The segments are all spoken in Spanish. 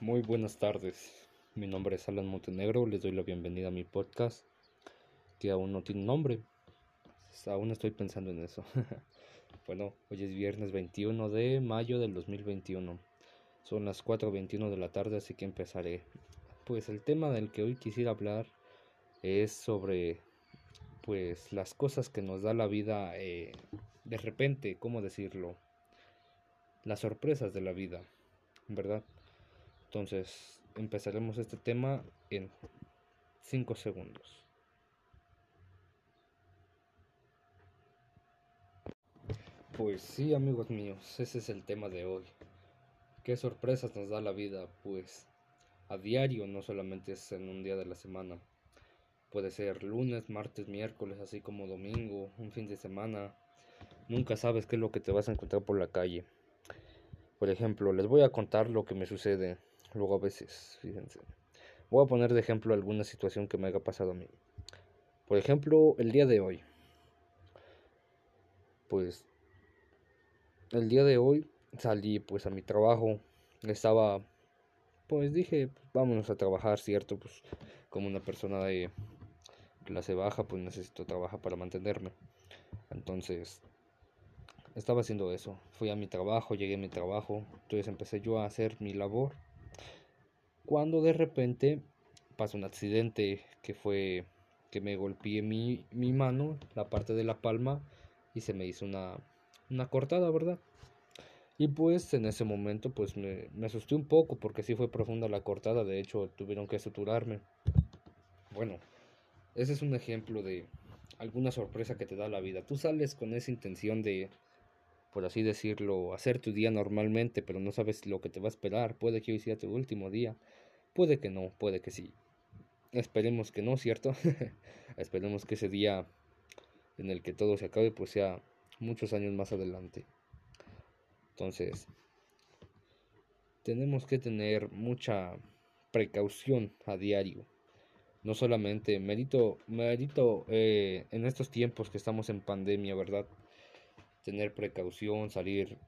Muy buenas tardes. Mi nombre es Alan Montenegro. Les doy la bienvenida a mi podcast, que aún no tiene nombre. Aún estoy pensando en eso. bueno, hoy es viernes 21 de mayo del 2021. Son las 4.21 de la tarde, así que empezaré. Pues el tema del que hoy quisiera hablar es sobre pues las cosas que nos da la vida eh, de repente, ¿cómo decirlo? Las sorpresas de la vida, ¿verdad? Entonces, empezaremos este tema en 5 segundos. Pues sí, amigos míos, ese es el tema de hoy. ¿Qué sorpresas nos da la vida? Pues a diario, no solamente es en un día de la semana. Puede ser lunes, martes, miércoles, así como domingo, un fin de semana. Nunca sabes qué es lo que te vas a encontrar por la calle. Por ejemplo, les voy a contar lo que me sucede Luego a veces, fíjense. Voy a poner de ejemplo alguna situación que me haya pasado a mí. Por ejemplo, el día de hoy. Pues el día de hoy salí pues a mi trabajo. Estaba pues dije, vámonos a trabajar, cierto, pues como una persona de clase baja, pues necesito trabajar para mantenerme. Entonces, estaba haciendo eso. Fui a mi trabajo, llegué a mi trabajo, entonces empecé yo a hacer mi labor cuando de repente pasó un accidente que fue que me golpeé mi, mi mano, la parte de la palma, y se me hizo una, una cortada, ¿verdad? Y pues en ese momento pues me, me, asusté un poco porque sí fue profunda la cortada, de hecho tuvieron que suturarme. Bueno, ese es un ejemplo de alguna sorpresa que te da la vida. Tú sales con esa intención de, por así decirlo, hacer tu día normalmente, pero no sabes lo que te va a esperar. Puede que hoy sea tu último día. Puede que no, puede que sí. Esperemos que no, ¿cierto? Esperemos que ese día en el que todo se acabe pues sea muchos años más adelante. Entonces, tenemos que tener mucha precaución a diario. No solamente mérito, mérito eh, en estos tiempos que estamos en pandemia, ¿verdad? Tener precaución, salir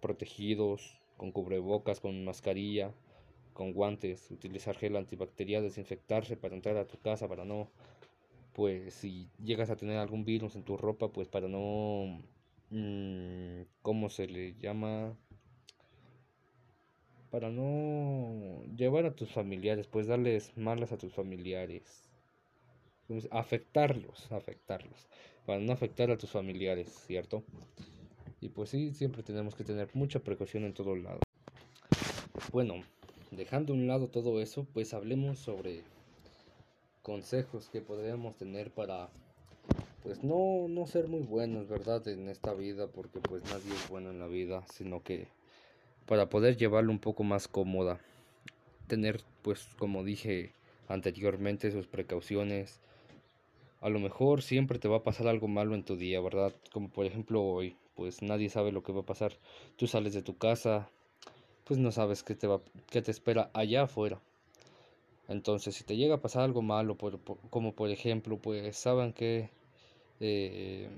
protegidos, con cubrebocas, con mascarilla, con guantes, utilizar gel antibacterial, desinfectarse para entrar a tu casa, para no, pues si llegas a tener algún virus en tu ropa, pues para no, mmm, ¿cómo se le llama? Para no llevar a tus familiares, pues darles malas a tus familiares. Afectarlos, afectarlos. Para no afectar a tus familiares, ¿cierto? Y pues sí, siempre tenemos que tener mucha precaución en todo lado. Bueno, dejando a un lado todo eso, pues hablemos sobre consejos que podríamos tener para pues no, no ser muy buenos, ¿verdad? En esta vida, porque pues nadie es bueno en la vida, sino que para poder llevarlo un poco más cómoda, tener pues como dije anteriormente sus precauciones. A lo mejor siempre te va a pasar algo malo en tu día, ¿verdad? Como por ejemplo hoy, pues nadie sabe lo que va a pasar. Tú sales de tu casa, pues no sabes qué te, va, qué te espera allá afuera. Entonces, si te llega a pasar algo malo, como por ejemplo, pues saben que eh,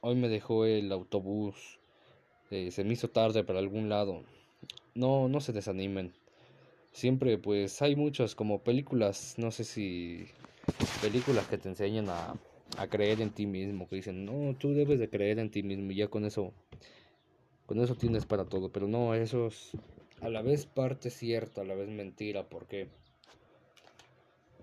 hoy me dejó el autobús, eh, se me hizo tarde para algún lado. No, no se desanimen. Siempre, pues hay muchas como películas, no sé si películas que te enseñan a, a creer en ti mismo, que dicen, no, tú debes de creer en ti mismo y ya con eso, con eso tienes para todo. Pero no, esos a la vez parte cierta, a la vez mentira, porque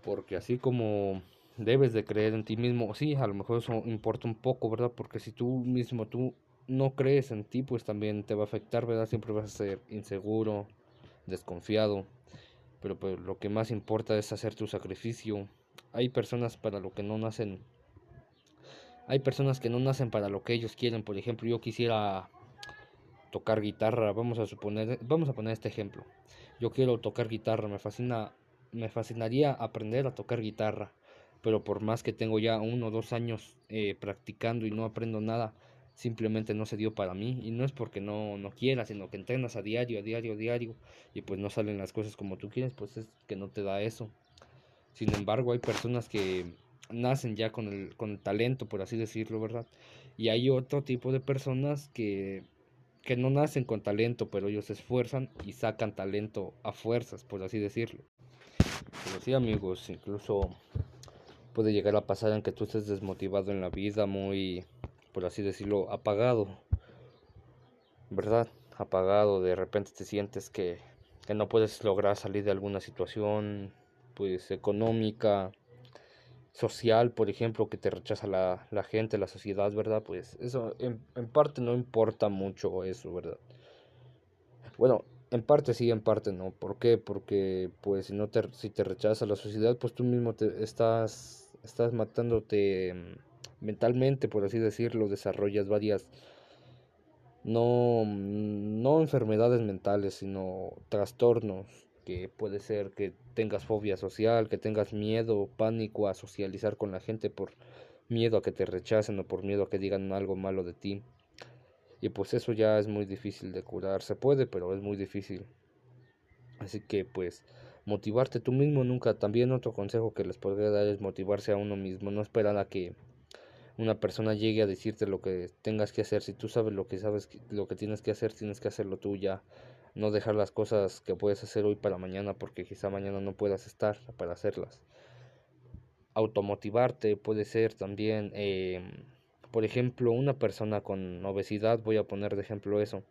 porque así como debes de creer en ti mismo, sí, a lo mejor eso importa un poco, ¿verdad? Porque si tú mismo tú no crees en ti, pues también te va a afectar, ¿verdad? Siempre vas a ser inseguro, desconfiado. Pero pues lo que más importa es hacer tu sacrificio. Hay personas para lo que no nacen. Hay personas que no nacen para lo que ellos quieren. Por ejemplo, yo quisiera tocar guitarra, vamos a suponer, vamos a poner este ejemplo. Yo quiero tocar guitarra, me fascina, me fascinaría aprender a tocar guitarra, pero por más que tengo ya uno o dos años eh, practicando y no aprendo nada, simplemente no se dio para mí y no es porque no, no quiera, sino que entrenas a diario, a diario, a diario y pues no salen las cosas como tú quieres, pues es que no te da eso. Sin embargo, hay personas que nacen ya con el, con el talento, por así decirlo, ¿verdad? Y hay otro tipo de personas que que no nacen con talento, pero ellos se esfuerzan y sacan talento a fuerzas, por así decirlo. Pero sí, amigos, incluso puede llegar a pasar en que tú estés desmotivado en la vida, muy, por así decirlo, apagado. ¿Verdad? Apagado, de repente te sientes que, que no puedes lograr salir de alguna situación, pues económica, social, por ejemplo, que te rechaza la, la gente, la sociedad, ¿verdad? Pues eso en, en, parte no importa mucho eso, ¿verdad? Bueno, en parte sí, en parte no. ¿Por qué? Porque pues si no te, si te rechaza la sociedad, pues tú mismo te estás, estás matándote mm, mentalmente, por así decirlo, desarrollas varias no, no enfermedades mentales, sino trastornos que puede ser que tengas fobia social, que tengas miedo, pánico a socializar con la gente por miedo a que te rechacen o por miedo a que digan algo malo de ti. Y pues eso ya es muy difícil de curar. Se puede, pero es muy difícil. Así que pues motivarte tú mismo nunca. También otro consejo que les podría dar es motivarse a uno mismo. No esperar a que una persona llegue a decirte lo que tengas que hacer. Si tú sabes lo que sabes, lo que tienes que hacer, tienes que hacerlo tú ya no dejar las cosas que puedes hacer hoy para mañana porque quizá mañana no puedas estar para hacerlas. Automotivarte puede ser también, eh, por ejemplo, una persona con obesidad, voy a poner de ejemplo eso,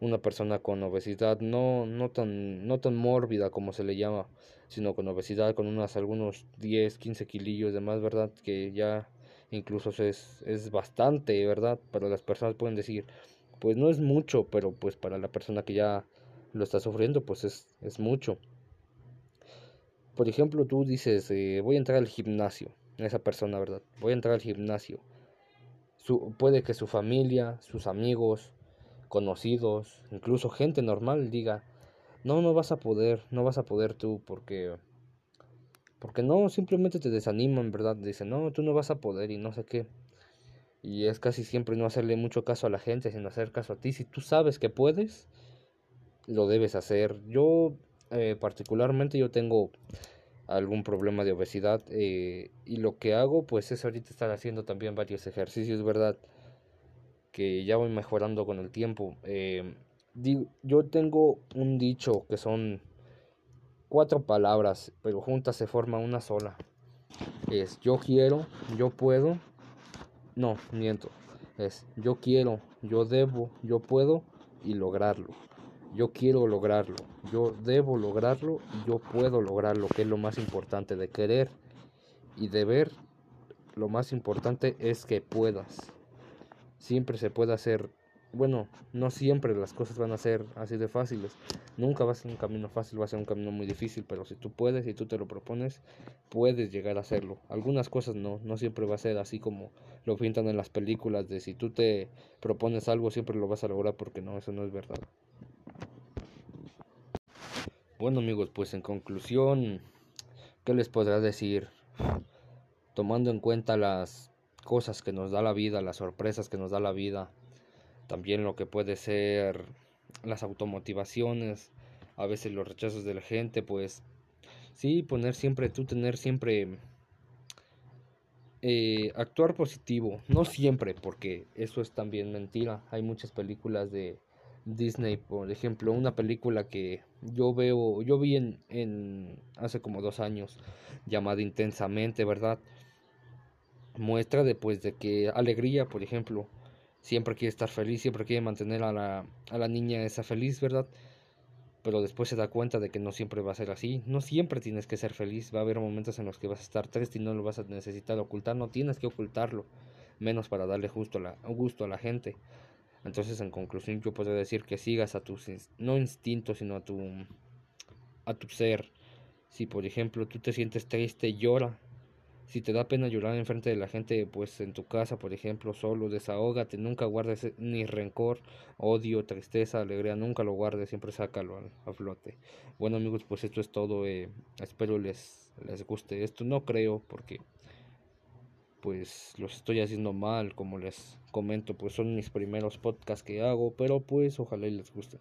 una persona con obesidad no, no, tan, no tan mórbida como se le llama, sino con obesidad, con unas, algunos 10, 15 kilillos de más, ¿verdad? Que ya incluso es, es bastante, ¿verdad? Pero las personas pueden decir, pues no es mucho, pero pues para la persona que ya lo está sufriendo, pues es, es mucho. Por ejemplo, tú dices, eh, voy a entrar al gimnasio, esa persona, ¿verdad? Voy a entrar al gimnasio. Su, puede que su familia, sus amigos, conocidos, incluso gente normal diga, no, no vas a poder, no vas a poder tú porque... Porque no, simplemente te desaniman, ¿verdad? Dicen, no, tú no vas a poder y no sé qué. Y es casi siempre no hacerle mucho caso a la gente, sino hacer caso a ti. Si tú sabes que puedes, lo debes hacer. Yo eh, particularmente yo tengo algún problema de obesidad eh, y lo que hago pues es ahorita estar haciendo también varios ejercicios, ¿verdad? Que ya voy mejorando con el tiempo. Eh, yo tengo un dicho que son cuatro palabras, pero juntas se forma una sola. Es yo quiero, yo puedo. No, miento. Es yo quiero, yo debo, yo puedo y lograrlo yo quiero lograrlo, yo debo lograrlo yo puedo lograrlo, que es lo más importante de querer y de ver. Lo más importante es que puedas. Siempre se puede hacer, bueno, no siempre las cosas van a ser así de fáciles. Nunca va a ser un camino fácil, va a ser un camino muy difícil, pero si tú puedes y tú te lo propones, puedes llegar a hacerlo. Algunas cosas no, no siempre va a ser así como lo pintan en las películas de si tú te propones algo siempre lo vas a lograr porque no, eso no es verdad. Bueno amigos, pues en conclusión, ¿qué les podrá decir? Tomando en cuenta las cosas que nos da la vida, las sorpresas que nos da la vida, también lo que puede ser las automotivaciones, a veces los rechazos de la gente, pues sí, poner siempre, tú tener siempre, eh, actuar positivo, no siempre, porque eso es también mentira, hay muchas películas de Disney, por ejemplo, una película que yo veo, yo vi en, en hace como dos años, llamada Intensamente, ¿verdad? Muestra de, pues, de que alegría, por ejemplo, siempre quiere estar feliz, siempre quiere mantener a la, a la niña esa feliz, ¿verdad? Pero después se da cuenta de que no siempre va a ser así. No siempre tienes que ser feliz. Va a haber momentos en los que vas a estar triste y no lo vas a necesitar ocultar. No tienes que ocultarlo. Menos para darle justo la, gusto a la gente. Entonces, en conclusión, yo puedo decir que sigas a tus, no instintos, sino a tu, a tu ser. Si, por ejemplo, tú te sientes triste, llora. Si te da pena llorar en frente de la gente, pues en tu casa, por ejemplo, solo, desahógate. Nunca guardes ni rencor, odio, tristeza, alegría. Nunca lo guardes, siempre sácalo a, flote. Bueno, amigos, pues esto es todo. Eh, espero les, les guste esto. No creo, porque pues los estoy haciendo mal, como les comento, pues son mis primeros podcasts que hago, pero pues ojalá les gusten.